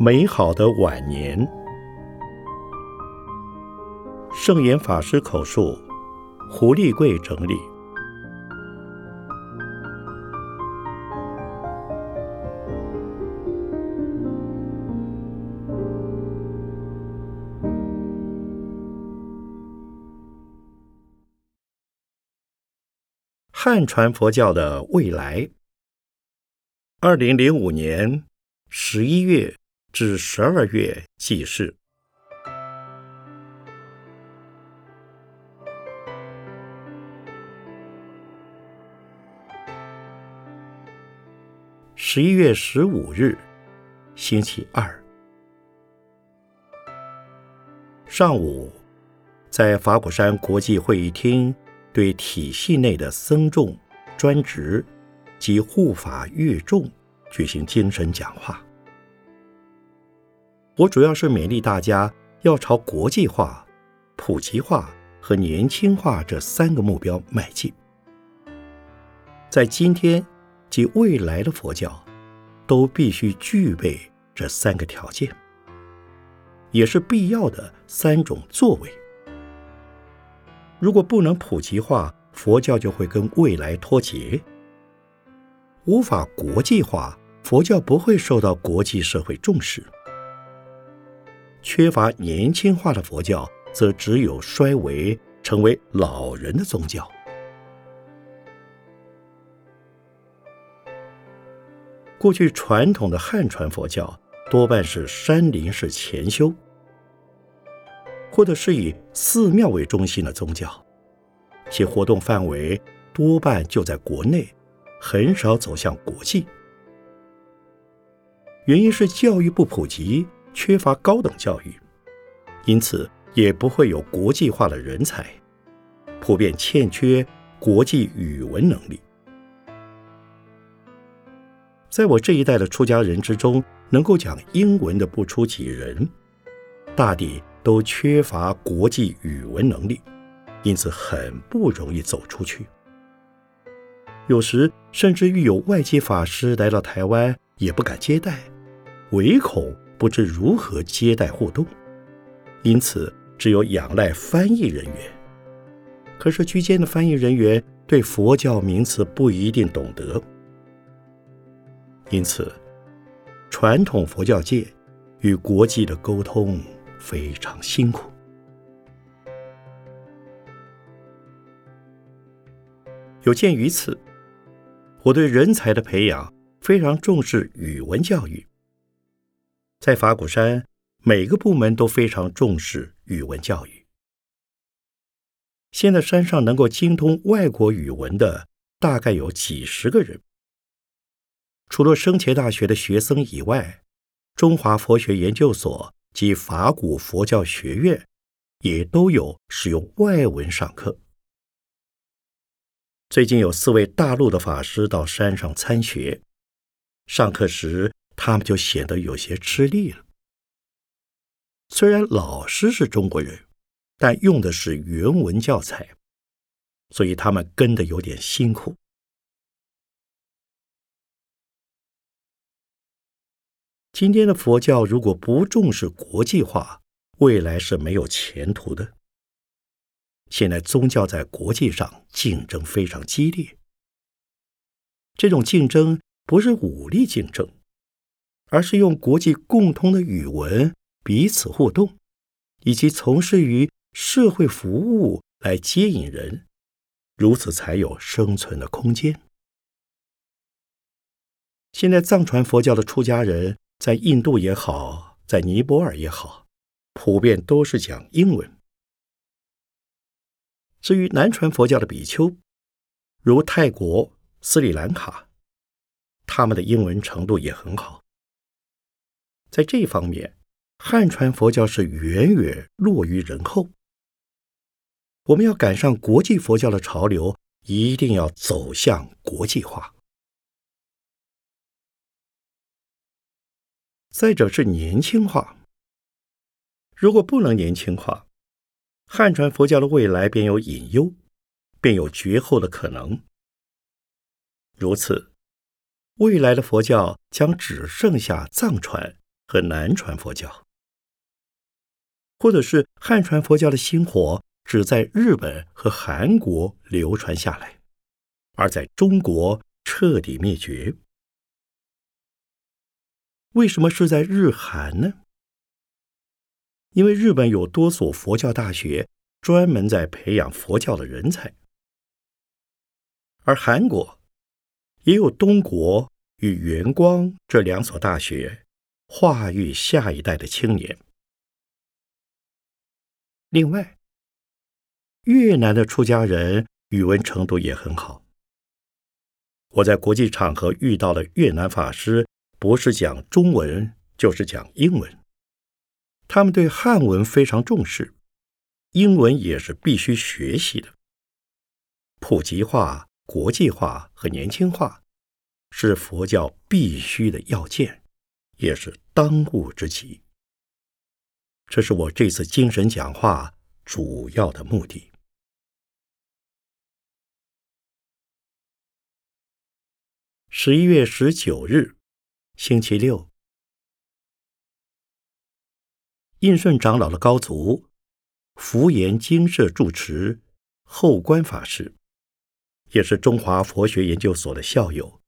美好的晚年。圣严法师口述，胡立贵整理。汉传佛教的未来。二零零五年十一月至十二月记事。十一月十五日，星期二上午，在法鼓山国际会议厅。对体系内的僧众、专职及护法乐众举行精神讲话。我主要是勉励大家要朝国际化、普及化和年轻化这三个目标迈进。在今天及未来的佛教，都必须具备这三个条件，也是必要的三种作为。如果不能普及化，佛教就会跟未来脱节；无法国际化，佛教不会受到国际社会重视。缺乏年轻化的佛教，则只有衰微，成为老人的宗教。过去传统的汉传佛教多半是山林式潜修。或者是以寺庙为中心的宗教，其活动范围多半就在国内，很少走向国际。原因是教育不普及，缺乏高等教育，因此也不会有国际化的人才，普遍欠缺国际语文能力。在我这一代的出家人之中，能够讲英文的不出几人，大抵。都缺乏国际语文能力，因此很不容易走出去。有时甚至遇有外籍法师来到台湾，也不敢接待，唯恐不知如何接待互动，因此只有仰赖翻译人员。可是居间的翻译人员对佛教名词不一定懂得，因此传统佛教界与国际的沟通。非常辛苦。有鉴于此，我对人才的培养非常重视语文教育。在法鼓山，每个部门都非常重视语文教育。现在山上能够精通外国语文的，大概有几十个人。除了生前大学的学生以外，中华佛学研究所。及法古佛教学院也都有使用外文上课。最近有四位大陆的法师到山上参学，上课时他们就显得有些吃力了。虽然老师是中国人，但用的是原文教材，所以他们跟的有点辛苦。今天的佛教如果不重视国际化，未来是没有前途的。现在宗教在国际上竞争非常激烈，这种竞争不是武力竞争，而是用国际共通的语文彼此互动，以及从事于社会服务来接引人，如此才有生存的空间。现在藏传佛教的出家人。在印度也好，在尼泊尔也好，普遍都是讲英文。至于南传佛教的比丘，如泰国、斯里兰卡，他们的英文程度也很好。在这方面，汉传佛教是远远落于人后。我们要赶上国际佛教的潮流，一定要走向国际化。再者是年轻化。如果不能年轻化，汉传佛教的未来便有隐忧，便有绝后的可能。如此，未来的佛教将只剩下藏传和南传佛教，或者是汉传佛教的薪火只在日本和韩国流传下来，而在中国彻底灭绝。为什么是在日韩呢？因为日本有多所佛教大学，专门在培养佛教的人才，而韩国也有东国与元光这两所大学，化育下一代的青年。另外，越南的出家人语文程度也很好。我在国际场合遇到了越南法师，不是讲中文，就是讲英文。他们对汉文非常重视，英文也是必须学习的。普及化、国际化和年轻化是佛教必须的要件，也是当务之急。这是我这次精神讲话主要的目的。十一月十九日，星期六。印顺长老的高足，福岩精舍住持后观法师，也是中华佛学研究所的校友。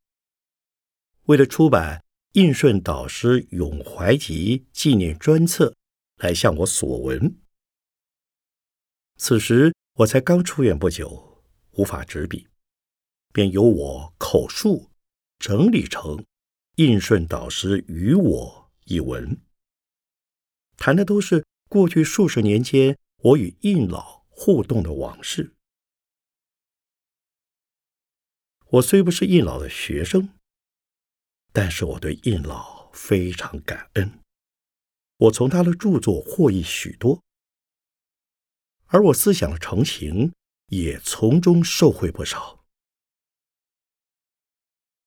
为了出版印顺导师永怀集纪念专册，来向我索文。此时我才刚出院不久，无法执笔，便由我口述整理成印顺导师与我一文。谈的都是过去数十年间我与印老互动的往事。我虽不是印老的学生，但是我对印老非常感恩。我从他的著作获益许多，而我思想的成型也从中受惠不少。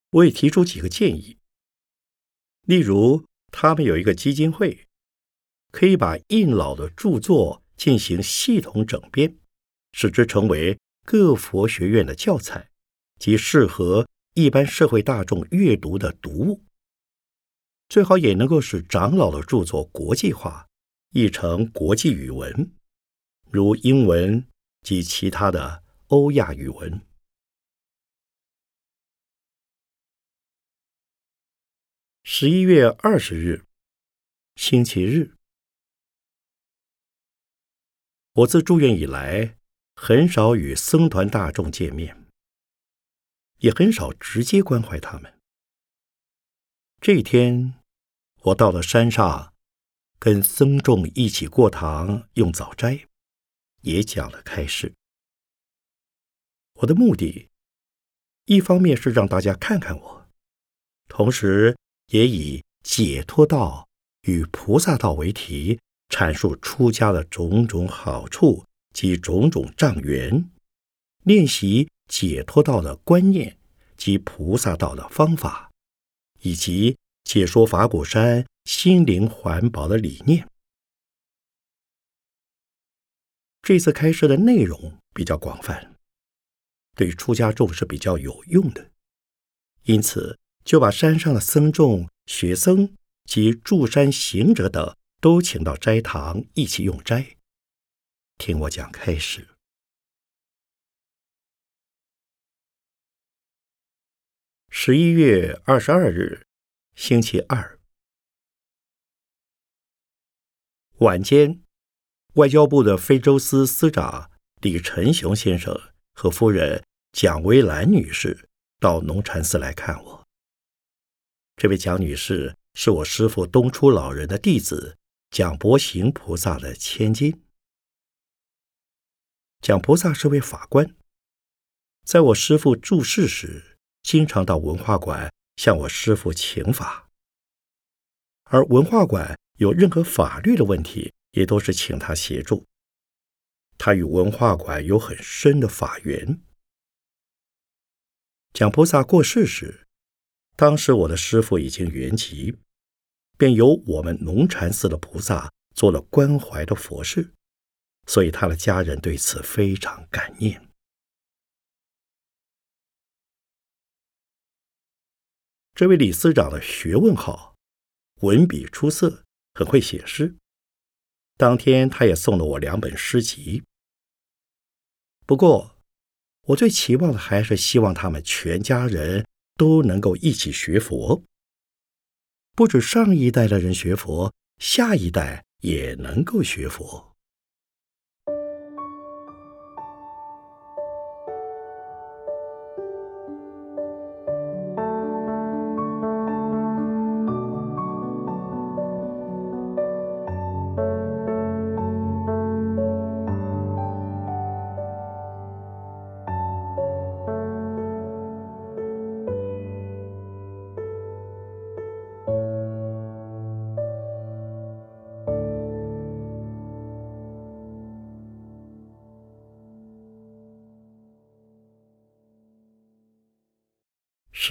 我也提出几个建议，例如他们有一个基金会。可以把印老的著作进行系统整编，使之成为各佛学院的教材及适合一般社会大众阅读的读物。最好也能够使长老的著作国际化，译成国际语文，如英文及其他的欧亚语文。十一月二十日，星期日。我自住院以来，很少与僧团大众见面，也很少直接关怀他们。这一天，我到了山上，跟僧众一起过堂用早斋，也讲了开示。我的目的，一方面是让大家看看我，同时也以解脱道与菩萨道为题。阐述出家的种种好处及种种障缘，练习解脱道的观念及菩萨道的方法，以及解说法鼓山心灵环保的理念。这次开设的内容比较广泛，对出家众是比较有用的，因此就把山上的僧众、学僧及住山行者等。都请到斋堂一起用斋，听我讲开始。十一月二十二日，星期二晚间，外交部的非洲司司长李晨雄先生和夫人蒋薇兰女士到农禅寺来看我。这位蒋女士是我师父东初老人的弟子。蒋伯行菩萨的千金。蒋菩萨是位法官，在我师父住世时，经常到文化馆向我师父请法，而文化馆有任何法律的问题，也都是请他协助。他与文化馆有很深的法缘。蒋菩萨过世时，当时我的师父已经圆寂。便由我们龙禅寺的菩萨做了关怀的佛事，所以他的家人对此非常感念。这位李司长的学问好，文笔出色，很会写诗。当天，他也送了我两本诗集。不过，我最期望的还是希望他们全家人都能够一起学佛，不止上一代的人学佛，下一代也能够学佛。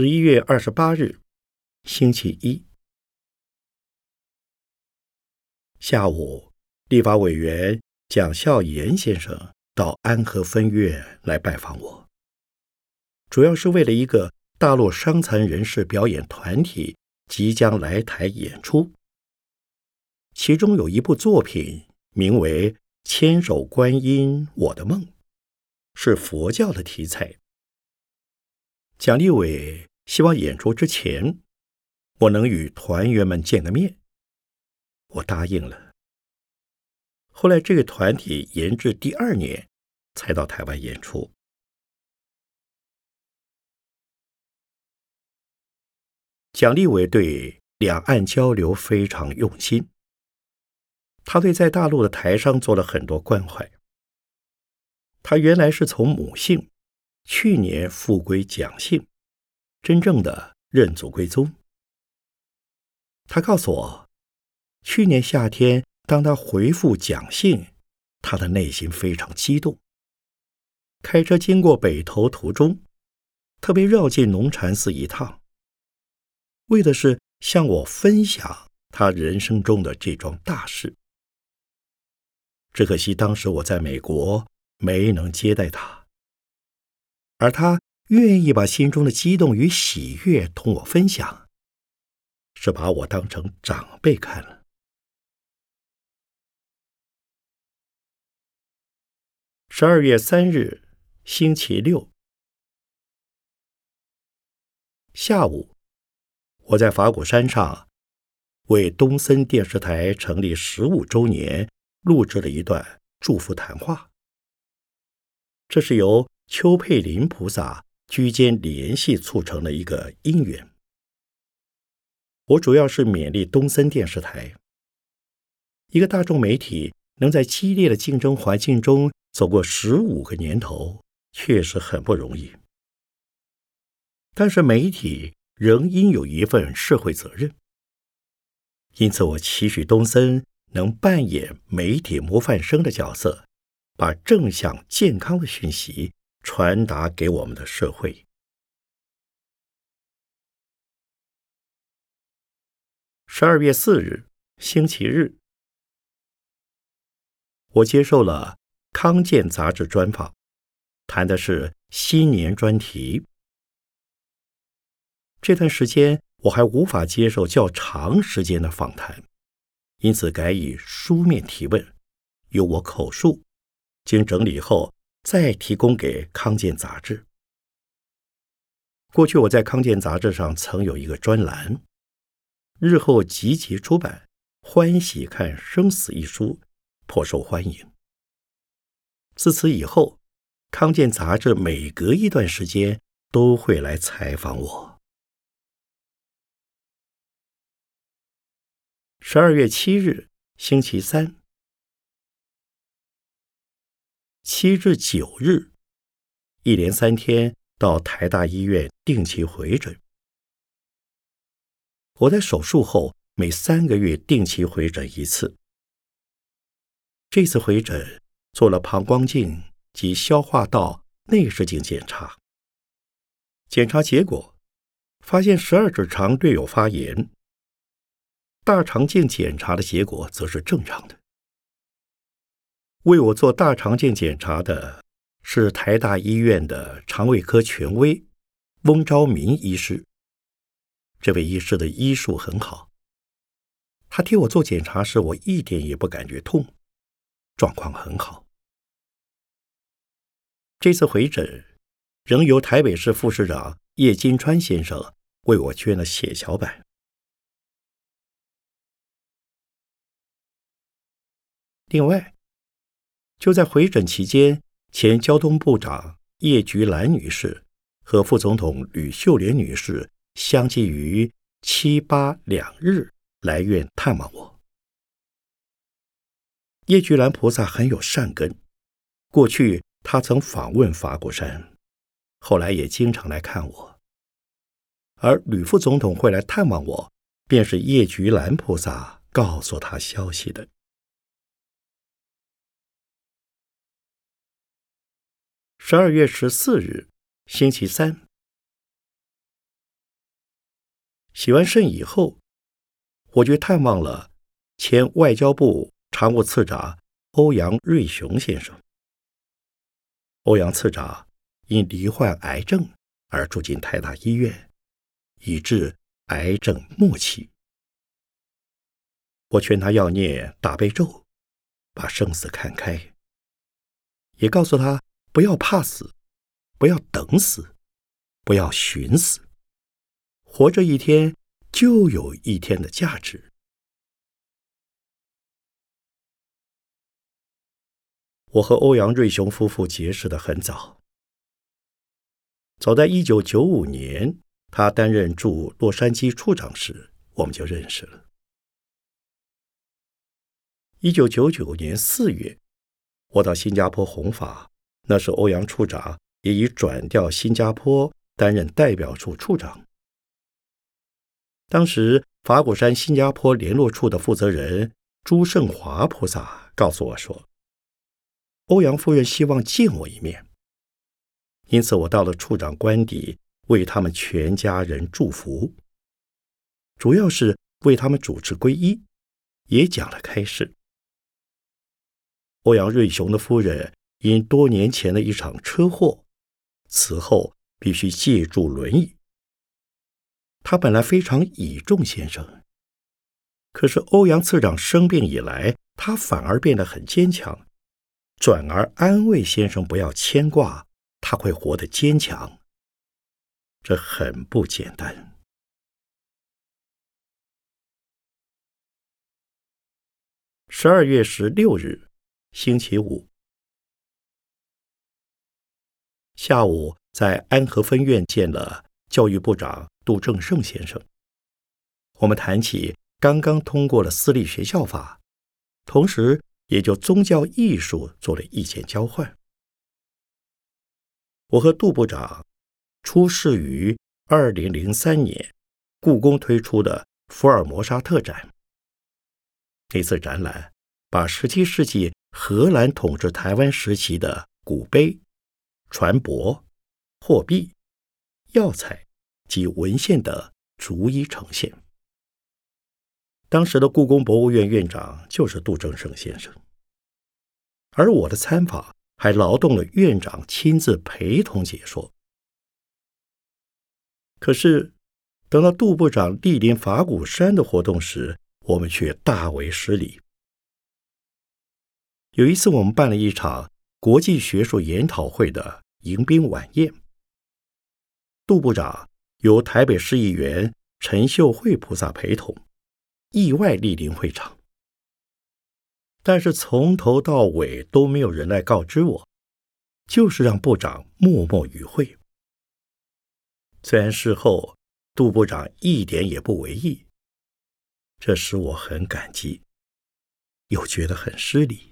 十一月二十八日，星期一。下午，立法委员蒋孝严先生到安和分院来拜访我，主要是为了一个大陆伤残人士表演团体即将来台演出，其中有一部作品名为《千手观音我的梦》，是佛教的题材。蒋立伟希望演出之前，我能与团员们见个面。我答应了。后来这个团体延至第二年才到台湾演出。蒋立伟对两岸交流非常用心，他对在大陆的台商做了很多关怀。他原来是从母姓。去年复归蒋姓，真正的认祖归宗。他告诉我，去年夏天当他回复蒋姓，他的内心非常激动。开车经过北投途中，特别绕进龙禅寺一趟，为的是向我分享他人生中的这桩大事。只可惜当时我在美国，没能接待他。而他愿意把心中的激动与喜悦同我分享，是把我当成长辈看了。十二月三日，星期六下午，我在法鼓山上为东森电视台成立十五周年录制了一段祝福谈话。这是由。邱佩林菩萨居间联系促成了一个因缘。我主要是勉励东森电视台，一个大众媒体能在激烈的竞争环境中走过十五个年头，确实很不容易。但是媒体仍应有一份社会责任，因此我期许东森能扮演媒体模范生的角色，把正向健康的讯息。传达给我们的社会。十二月四日，星期日，我接受了《康健》杂志专访，谈的是新年专题。这段时间我还无法接受较长时间的访谈，因此改以书面提问，由我口述，经整理后。再提供给康健杂志。过去我在康健杂志上曾有一个专栏，日后集结出版，《欢喜看生死》一书，颇受欢迎。自此以后，康健杂志每隔一段时间都会来采访我。十二月七日，星期三。七至九日，一连三天到台大医院定期回诊。我在手术后每三个月定期回诊一次。这次回诊做了膀胱镜及消化道内视镜检查，检查结果发现十二指肠略有发炎。大肠镜检查的结果则是正常的。为我做大肠镜检查的是台大医院的肠胃科权威翁昭明医师。这位医师的医术很好，他替我做检查时，我一点也不感觉痛，状况很好。这次回诊，仍由台北市副市长叶金川先生为我捐了血小板。另外，就在回诊期间，前交通部长叶菊兰女士和副总统吕秀莲女士相继于七八两日来院探望我。叶菊兰菩萨很有善根，过去她曾访问法鼓山，后来也经常来看我。而吕副总统会来探望我，便是叶菊兰菩萨告诉他消息的。十二月十四日，星期三，洗完肾以后，我去探望了前外交部常务次长欧阳瑞雄先生。欧阳次长因罹患癌症而住进台大医院，以致癌症末期。我劝他要念大悲咒，把生死看开，也告诉他。不要怕死，不要等死，不要寻死。活着一天就有一天的价值。我和欧阳瑞雄夫妇结识的很早，早在一九九五年，他担任驻洛杉矶处长时，我们就认识了。一九九九年四月，我到新加坡弘法。那时，欧阳处长也已转调新加坡担任代表处处长。当时，法鼓山新加坡联络处的负责人朱胜华菩萨告诉我说：“欧阳夫人希望见我一面，因此我到了处长官邸，为他们全家人祝福，主要是为他们主持皈依，也讲了开示。欧阳瑞雄的夫人。”因多年前的一场车祸，此后必须借助轮椅。他本来非常倚重先生，可是欧阳次长生病以来，他反而变得很坚强，转而安慰先生不要牵挂，他会活得坚强。这很不简单。十二月十六日，星期五。下午在安和分院见了教育部长杜正胜先生，我们谈起刚刚通过了私立学校法，同时也就宗教艺术做了意见交换。我和杜部长出示于二零零三年故宫推出的福尔摩沙特展，那次展览把十七世纪荷兰统治台湾时期的古碑。船舶、货币、药材及文献的逐一呈现。当时的故宫博物院院长就是杜正胜先生，而我的参访还劳动了院长亲自陪同解说。可是，等到杜部长莅临法鼓山的活动时，我们却大为失礼。有一次，我们办了一场国际学术研讨会的。迎宾晚宴，杜部长由台北市议员陈秀慧菩萨陪同，意外莅临会场。但是从头到尾都没有人来告知我，就是让部长默默与会。虽然事后杜部长一点也不为意，这使我很感激，又觉得很失礼。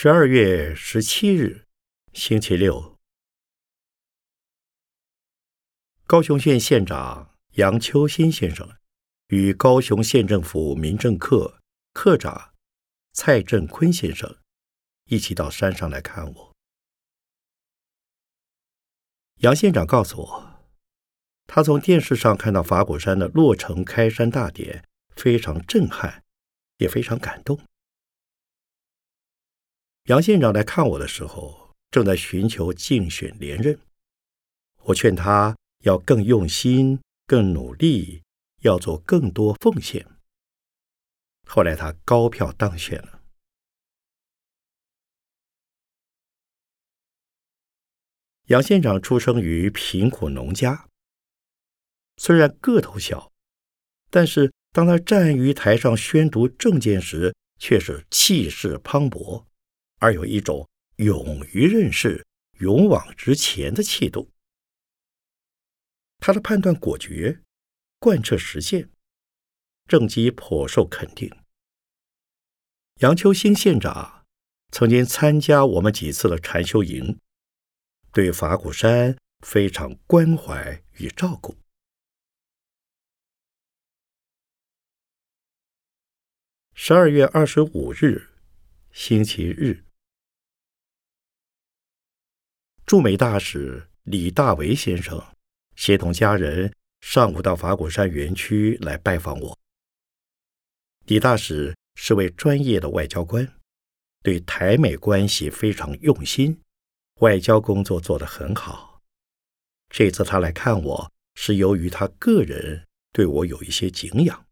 十二月十七日，星期六，高雄县县长杨秋兴先生与高雄县政府民政课课长蔡振坤先生一起到山上来看我。杨县长告诉我，他从电视上看到法鼓山的落成开山大典，非常震撼，也非常感动。杨县长来看我的时候。正在寻求竞选连任，我劝他要更用心、更努力，要做更多奉献。后来他高票当选了。杨县长出生于贫苦农家，虽然个头小，但是当他站于台上宣读政见时，却是气势磅礴，而有一种。勇于认识、勇往直前的气度，他的判断果决，贯彻实践，政绩颇受肯定。杨秋兴县长曾经参加我们几次的禅修营，对法鼓山非常关怀与照顾。十二月二十五日，星期日。驻美大使李大为先生协同家人上午到法鼓山园区来拜访我。李大使是位专业的外交官，对台美关系非常用心，外交工作做得很好。这次他来看我是由于他个人对我有一些敬仰，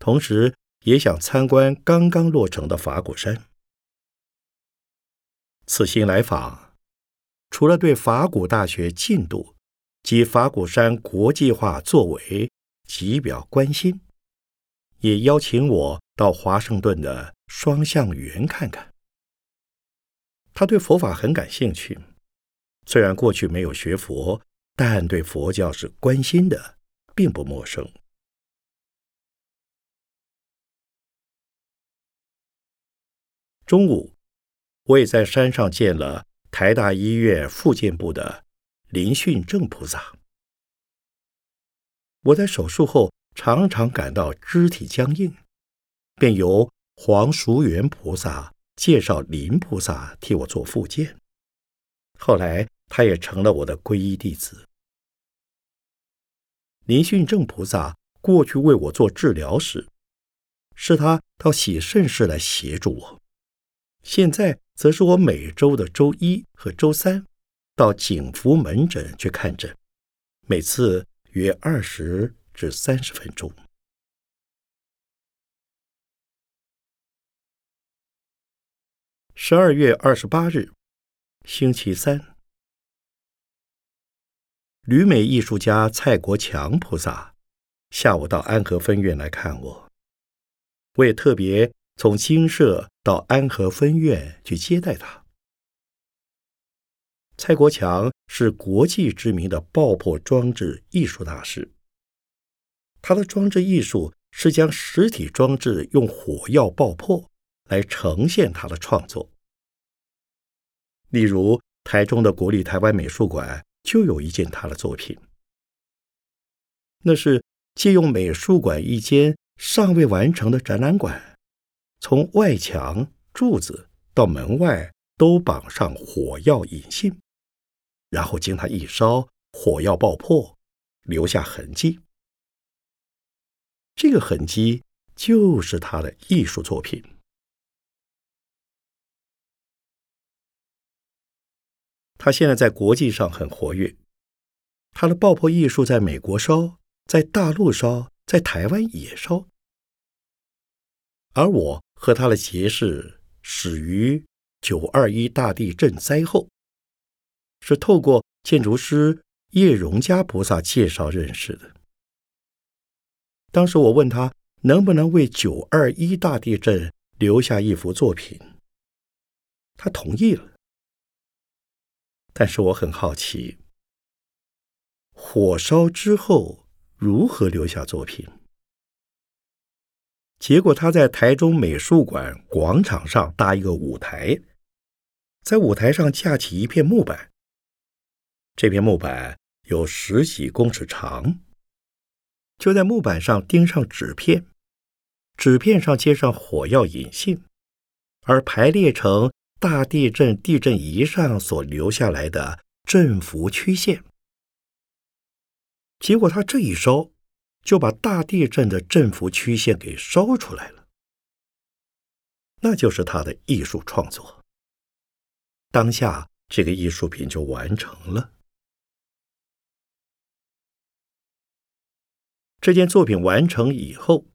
同时也想参观刚刚落成的法鼓山。此行来访。除了对法古大学进度及法鼓山国际化作为极表关心，也邀请我到华盛顿的双向园看看。他对佛法很感兴趣，虽然过去没有学佛，但对佛教是关心的，并不陌生。中午，我也在山上见了。台大医院复健部的林训正菩萨，我在手术后常常感到肢体僵硬，便由黄淑元菩萨介绍林菩萨替我做复健。后来他也成了我的皈依弟子。林训正菩萨过去为我做治疗时，是他到喜圣寺来协助我。现在则是我每周的周一和周三到景福门诊去看诊，每次约二十至三十分钟。十二月二十八日，星期三，旅美艺术家蔡国强菩萨下午到安和分院来看我，我也特别。从金社到安和分院去接待他。蔡国强是国际知名的爆破装置艺术大师。他的装置艺术是将实体装置用火药爆破来呈现他的创作。例如，台中的国立台湾美术馆就有一件他的作品，那是借用美术馆一间尚未完成的展览馆。从外墙、柱子到门外都绑上火药引信，然后经他一烧，火药爆破，留下痕迹。这个痕迹就是他的艺术作品。他现在在国际上很活跃，他的爆破艺术在美国烧，在大陆烧，在台湾也烧，而我。和他的结识始于九二一大地震灾后，是透过建筑师叶荣家菩萨介绍认识的。当时我问他能不能为九二一大地震留下一幅作品，他同意了。但是我很好奇，火烧之后如何留下作品？结果，他在台中美术馆广场上搭一个舞台，在舞台上架起一片木板，这片木板有十几公尺长，就在木板上钉上纸片，纸片上接上火药引信，而排列成大地震地震仪上所留下来的振幅曲线。结果他这一烧，就把大地震的振幅曲线给烧出来了。那就是他的艺术创作。当下，这个艺术品就完成了。这件作品完成以后，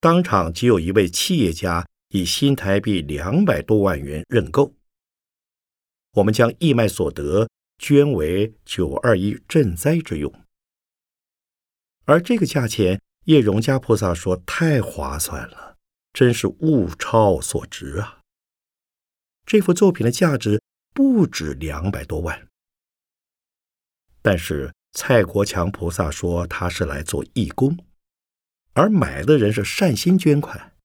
当场即有一位企业家以新台币两百多万元认购。我们将义卖所得捐为九二一赈灾之用。而这个价钱，叶荣家菩萨说太划算了，真是物超所值啊！这幅作品的价值不止两百多万。但是蔡国强菩萨说他是来做义工，而买的人是善心捐款，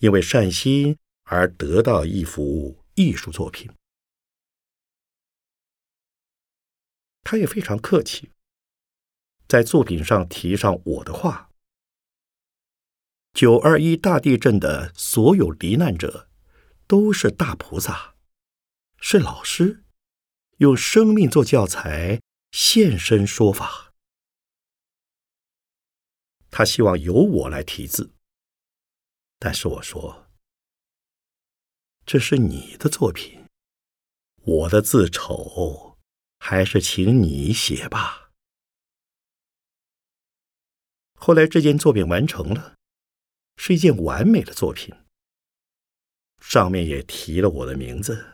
因为善心而得到一幅艺术作品。他也非常客气。在作品上提上我的话：九二一大地震的所有罹难者，都是大菩萨，是老师，用生命做教材，现身说法。他希望由我来题字，但是我说：这是你的作品，我的字丑，还是请你写吧。后来这件作品完成了，是一件完美的作品。上面也提了我的名字，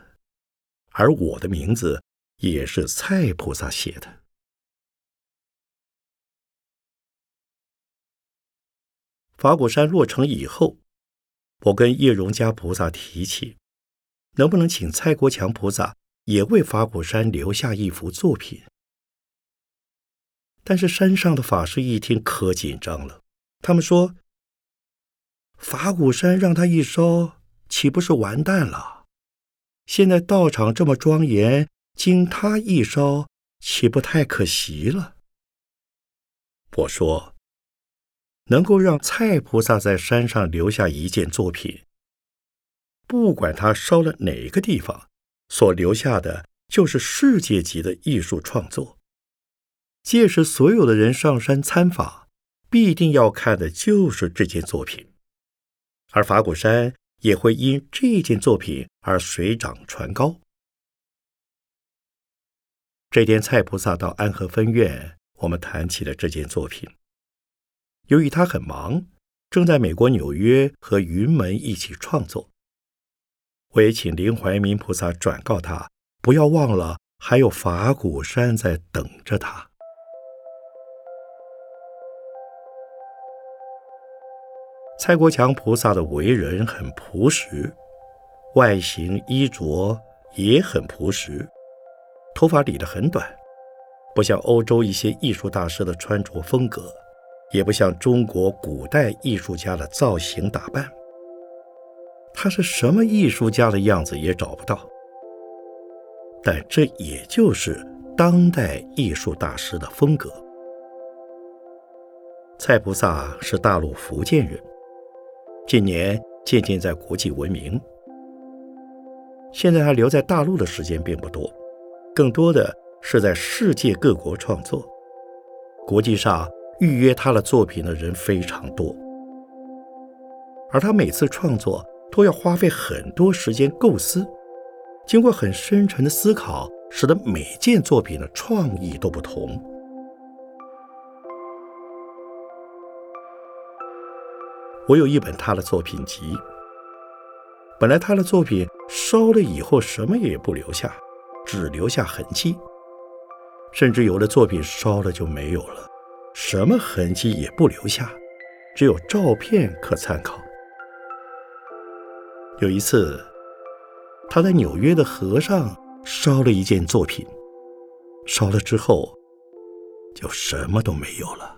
而我的名字也是蔡菩萨写的。法鼓山落成以后，我跟叶荣家菩萨提起，能不能请蔡国强菩萨也为法鼓山留下一幅作品。但是山上的法师一听可紧张了，他们说：“法鼓山让他一烧，岂不是完蛋了？现在道场这么庄严，经他一烧，岂不太可惜了？”我说：“能够让蔡菩萨在山上留下一件作品，不管他烧了哪个地方，所留下的就是世界级的艺术创作。”届时，所有的人上山参法，必定要看的就是这件作品，而法鼓山也会因这件作品而水涨船高。这天，蔡菩萨到安和分院，我们谈起了这件作品。由于他很忙，正在美国纽约和云门一起创作，我也请林怀民菩萨转告他，不要忘了还有法鼓山在等着他。蔡国强菩萨的为人很朴实，外形衣着也很朴实，头发理得很短，不像欧洲一些艺术大师的穿着风格，也不像中国古代艺术家的造型打扮。他是什么艺术家的样子也找不到，但这也就是当代艺术大师的风格。蔡菩萨是大陆福建人。近年渐渐在国际闻名。现在他留在大陆的时间并不多，更多的是在世界各国创作。国际上预约他的作品的人非常多，而他每次创作都要花费很多时间构思，经过很深沉的思考，使得每件作品的创意都不同。我有一本他的作品集。本来他的作品烧了以后什么也不留下，只留下痕迹，甚至有的作品烧了就没有了，什么痕迹也不留下，只有照片可参考。有一次，他在纽约的河上烧了一件作品，烧了之后就什么都没有了。